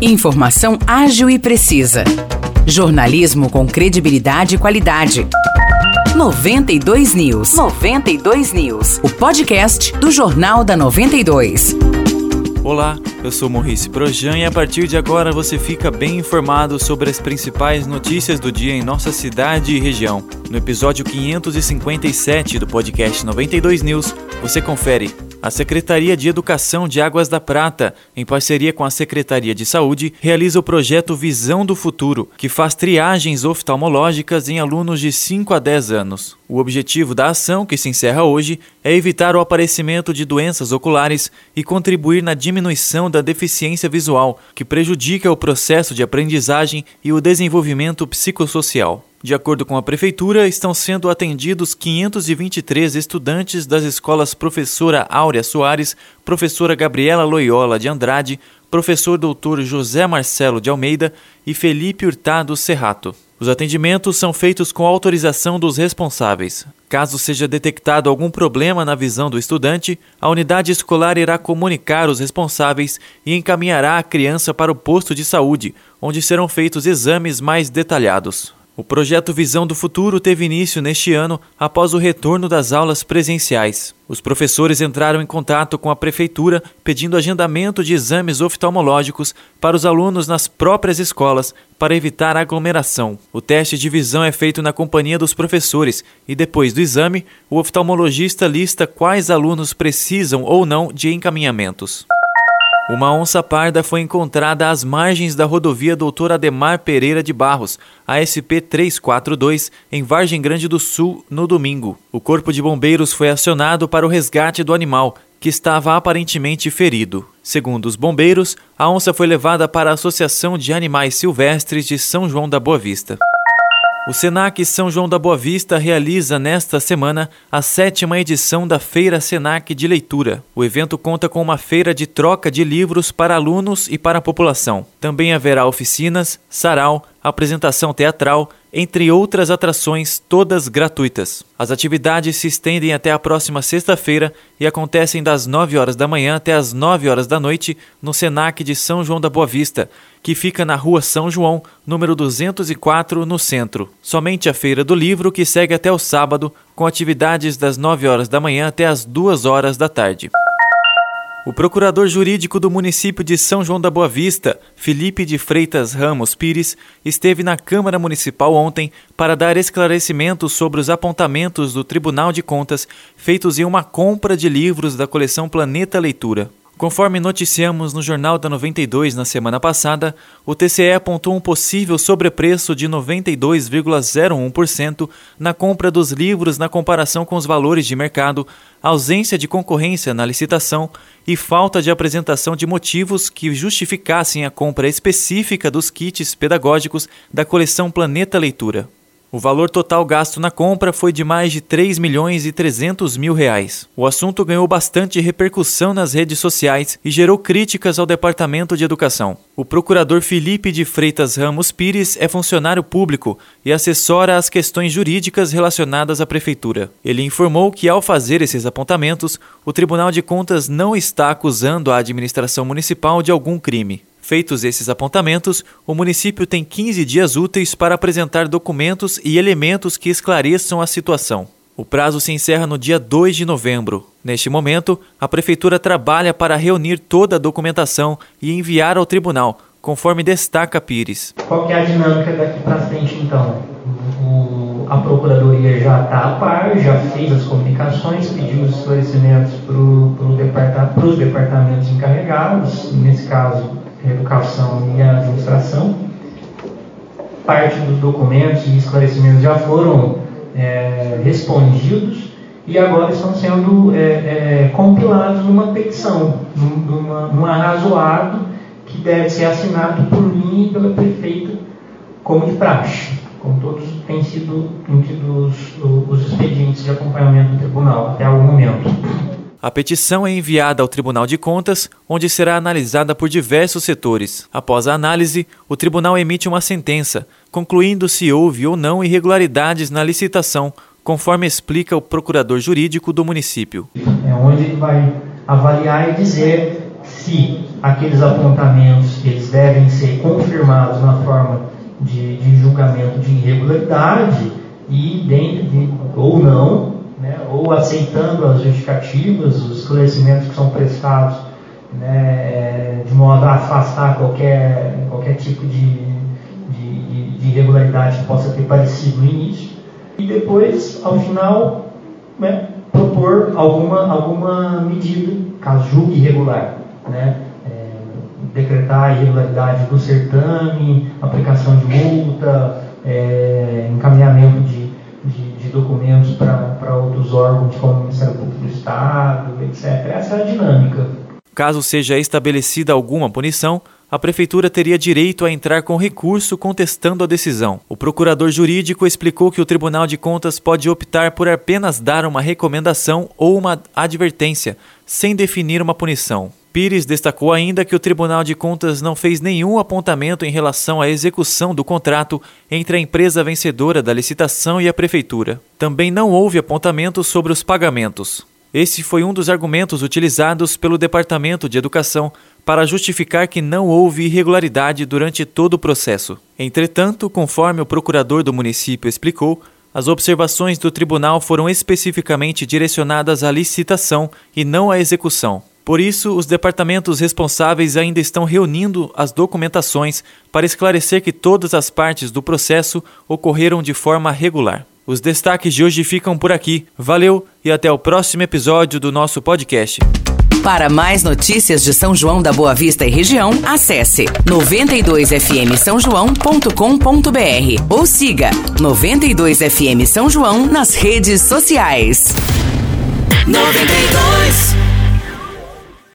Informação ágil e precisa. Jornalismo com credibilidade e qualidade. 92 News. 92 News. O podcast do Jornal da 92. Olá, eu sou Maurice Projan e a partir de agora você fica bem informado sobre as principais notícias do dia em nossa cidade e região. No episódio 557 do podcast 92 News, você confere a Secretaria de Educação de Águas da Prata, em parceria com a Secretaria de Saúde, realiza o projeto Visão do Futuro, que faz triagens oftalmológicas em alunos de 5 a 10 anos. O objetivo da ação, que se encerra hoje, é evitar o aparecimento de doenças oculares e contribuir na diminuição da deficiência visual, que prejudica o processo de aprendizagem e o desenvolvimento psicossocial. De acordo com a Prefeitura, estão sendo atendidos 523 estudantes das escolas Professora Áurea Soares, Professora Gabriela Loyola de Andrade, Professor Doutor José Marcelo de Almeida e Felipe Hurtado Serrato. Os atendimentos são feitos com autorização dos responsáveis. Caso seja detectado algum problema na visão do estudante, a unidade escolar irá comunicar os responsáveis e encaminhará a criança para o posto de saúde, onde serão feitos exames mais detalhados. O projeto Visão do Futuro teve início neste ano após o retorno das aulas presenciais. Os professores entraram em contato com a prefeitura pedindo agendamento de exames oftalmológicos para os alunos nas próprias escolas para evitar aglomeração. O teste de visão é feito na companhia dos professores e depois do exame, o oftalmologista lista quais alunos precisam ou não de encaminhamentos. Uma onça parda foi encontrada às margens da rodovia Doutor Ademar Pereira de Barros, ASP 342, em Vargem Grande do Sul, no domingo. O Corpo de Bombeiros foi acionado para o resgate do animal, que estava aparentemente ferido. Segundo os bombeiros, a onça foi levada para a Associação de Animais Silvestres de São João da Boa Vista. O Senac São João da Boa Vista realiza nesta semana a sétima edição da Feira Senac de Leitura. O evento conta com uma feira de troca de livros para alunos e para a população. Também haverá oficinas, sarau, apresentação teatral, entre outras atrações, todas gratuitas. As atividades se estendem até a próxima sexta-feira e acontecem das 9 horas da manhã até as 9 horas da noite no Senac de São João da Boa Vista, que fica na rua São João, número 204, no centro. Somente a Feira do Livro, que segue até o sábado, com atividades das 9 horas da manhã até as 2 horas da tarde. O procurador jurídico do município de São João da Boa Vista, Felipe de Freitas Ramos Pires, esteve na Câmara Municipal ontem para dar esclarecimentos sobre os apontamentos do Tribunal de Contas feitos em uma compra de livros da coleção Planeta Leitura. Conforme noticiamos no Jornal da 92 na semana passada, o TCE apontou um possível sobrepreço de 92,01% na compra dos livros na comparação com os valores de mercado, ausência de concorrência na licitação e falta de apresentação de motivos que justificassem a compra específica dos kits pedagógicos da coleção Planeta Leitura. O valor total gasto na compra foi de mais de 3 milhões e 300 mil reais. O assunto ganhou bastante repercussão nas redes sociais e gerou críticas ao Departamento de Educação. O procurador Felipe de Freitas Ramos Pires é funcionário público e assessora as questões jurídicas relacionadas à prefeitura. Ele informou que, ao fazer esses apontamentos, o Tribunal de Contas não está acusando a administração municipal de algum crime. Feitos esses apontamentos, o município tem 15 dias úteis para apresentar documentos e elementos que esclareçam a situação. O prazo se encerra no dia 2 de novembro. Neste momento, a Prefeitura trabalha para reunir toda a documentação e enviar ao tribunal, conforme destaca Pires. Qual é a dinâmica daqui para frente, então? O, a Procuradoria já está a par, já fez as comunicações, pediu os esclarecimentos para pro departa, os departamentos encarregados, nesse caso, educação e administração. Parte dos documentos e esclarecimentos já foram é, respondidos e agora estão sendo é, é, compilados numa petição, numa, num arrazoado que deve ser assinado por mim e pela prefeita como de praxe, como todos têm sido têm tido os, os expedientes de acompanhamento do tribunal até o momento. A petição é enviada ao Tribunal de Contas, onde será analisada por diversos setores. Após a análise, o tribunal emite uma sentença, concluindo se houve ou não irregularidades na licitação, conforme explica o procurador jurídico do município. É onde ele vai avaliar e dizer se aqueles apontamentos eles devem ser confirmados na forma de, de julgamento de irregularidade e dentro de, ou não, né, ou aceitando as justificativas, os esclarecimentos que são prestados né, de modo a afastar qualquer, qualquer tipo de, de, de irregularidade que possa ter parecido no início, e depois, ao final, né, propor alguma, alguma medida, caso julgue irregular. Né, é, decretar a irregularidade do certame, aplicação de multa, é, encaminhamento de documentos para outros órgãos, como o Ministério Público do Estado, etc. Essa é a dinâmica. Caso seja estabelecida alguma punição, a Prefeitura teria direito a entrar com recurso contestando a decisão. O procurador jurídico explicou que o Tribunal de Contas pode optar por apenas dar uma recomendação ou uma advertência, sem definir uma punição. Pires destacou ainda que o Tribunal de Contas não fez nenhum apontamento em relação à execução do contrato entre a empresa vencedora da licitação e a Prefeitura. Também não houve apontamento sobre os pagamentos. Esse foi um dos argumentos utilizados pelo Departamento de Educação para justificar que não houve irregularidade durante todo o processo. Entretanto, conforme o procurador do município explicou, as observações do tribunal foram especificamente direcionadas à licitação e não à execução. Por isso, os departamentos responsáveis ainda estão reunindo as documentações para esclarecer que todas as partes do processo ocorreram de forma regular. Os destaques de hoje ficam por aqui. Valeu e até o próximo episódio do nosso podcast. Para mais notícias de São João da Boa Vista e região, acesse 92fm São João.com.br ou siga 92fm São João nas redes sociais. 92